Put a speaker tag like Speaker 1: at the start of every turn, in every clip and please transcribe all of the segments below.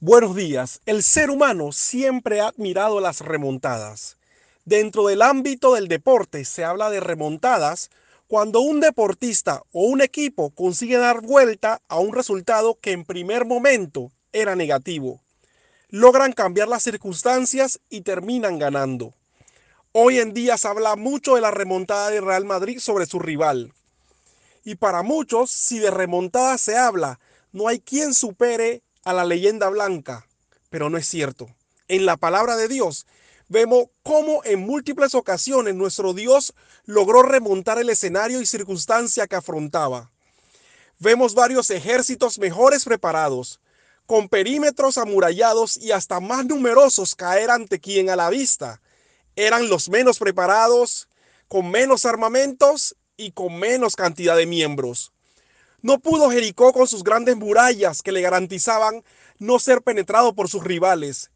Speaker 1: Buenos días. El ser humano siempre ha admirado las remontadas. Dentro del ámbito del deporte se habla de remontadas cuando un deportista o un equipo consigue dar vuelta a un resultado que en primer momento era negativo. Logran cambiar las circunstancias y terminan ganando. Hoy en día se habla mucho de la remontada de Real Madrid sobre su rival. Y para muchos, si de remontada se habla, no hay quien supere a la leyenda blanca, pero no es cierto. En la palabra de Dios vemos cómo en múltiples ocasiones nuestro Dios logró remontar el escenario y circunstancia que afrontaba. Vemos varios ejércitos mejores preparados, con perímetros amurallados y hasta más numerosos caer ante quien a la vista eran los menos preparados, con menos armamentos y con menos cantidad de miembros. No pudo Jericó con sus grandes murallas que le garantizaban no ser penetrado por sus rivales,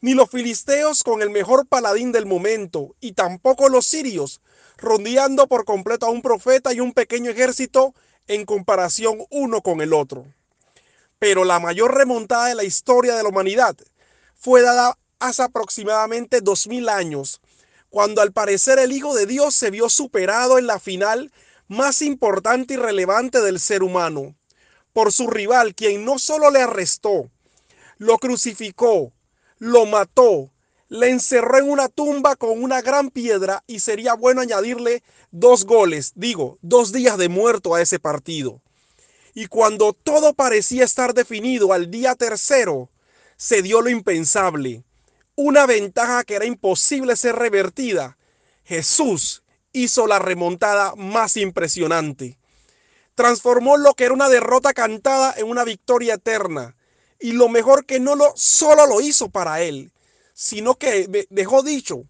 Speaker 1: ni los filisteos con el mejor paladín del momento, y tampoco los sirios, rondeando por completo a un profeta y un pequeño ejército en comparación uno con el otro. Pero la mayor remontada de la historia de la humanidad fue dada hace aproximadamente dos mil años, cuando al parecer el Hijo de Dios se vio superado en la final más importante y relevante del ser humano, por su rival, quien no solo le arrestó, lo crucificó, lo mató, le encerró en una tumba con una gran piedra y sería bueno añadirle dos goles, digo, dos días de muerto a ese partido. Y cuando todo parecía estar definido al día tercero, se dio lo impensable, una ventaja que era imposible ser revertida. Jesús hizo la remontada más impresionante. Transformó lo que era una derrota cantada en una victoria eterna. Y lo mejor que no lo solo lo hizo para él, sino que dejó dicho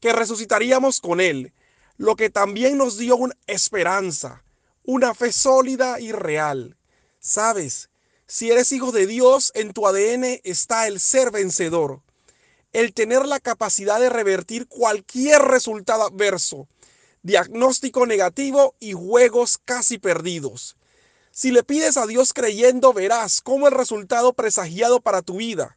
Speaker 1: que resucitaríamos con él, lo que también nos dio una esperanza, una fe sólida y real. Sabes, si eres hijo de Dios, en tu ADN está el ser vencedor, el tener la capacidad de revertir cualquier resultado adverso diagnóstico negativo y juegos casi perdidos. Si le pides a Dios creyendo, verás cómo el resultado presagiado para tu vida,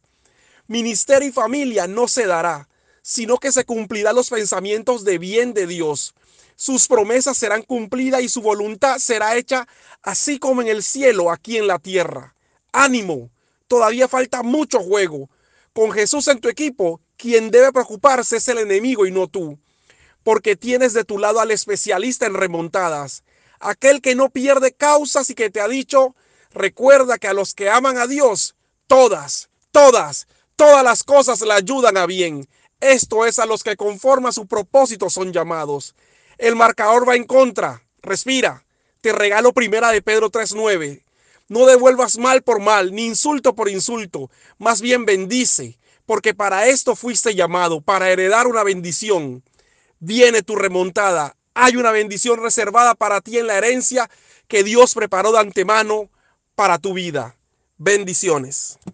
Speaker 1: ministerio y familia no se dará, sino que se cumplirán los pensamientos de bien de Dios. Sus promesas serán cumplidas y su voluntad será hecha así como en el cielo, aquí en la tierra. Ánimo, todavía falta mucho juego. Con Jesús en tu equipo, quien debe preocuparse es el enemigo y no tú porque tienes de tu lado al especialista en remontadas, aquel que no pierde causas y que te ha dicho, recuerda que a los que aman a Dios, todas, todas, todas las cosas le ayudan a bien. Esto es a los que conforme su propósito son llamados. El marcador va en contra. Respira. Te regalo primera de Pedro 3.9. No devuelvas mal por mal, ni insulto por insulto. Más bien bendice, porque para esto fuiste llamado, para heredar una bendición viene tu remontada. Hay una bendición reservada para ti en la herencia que Dios preparó de antemano para tu vida. Bendiciones.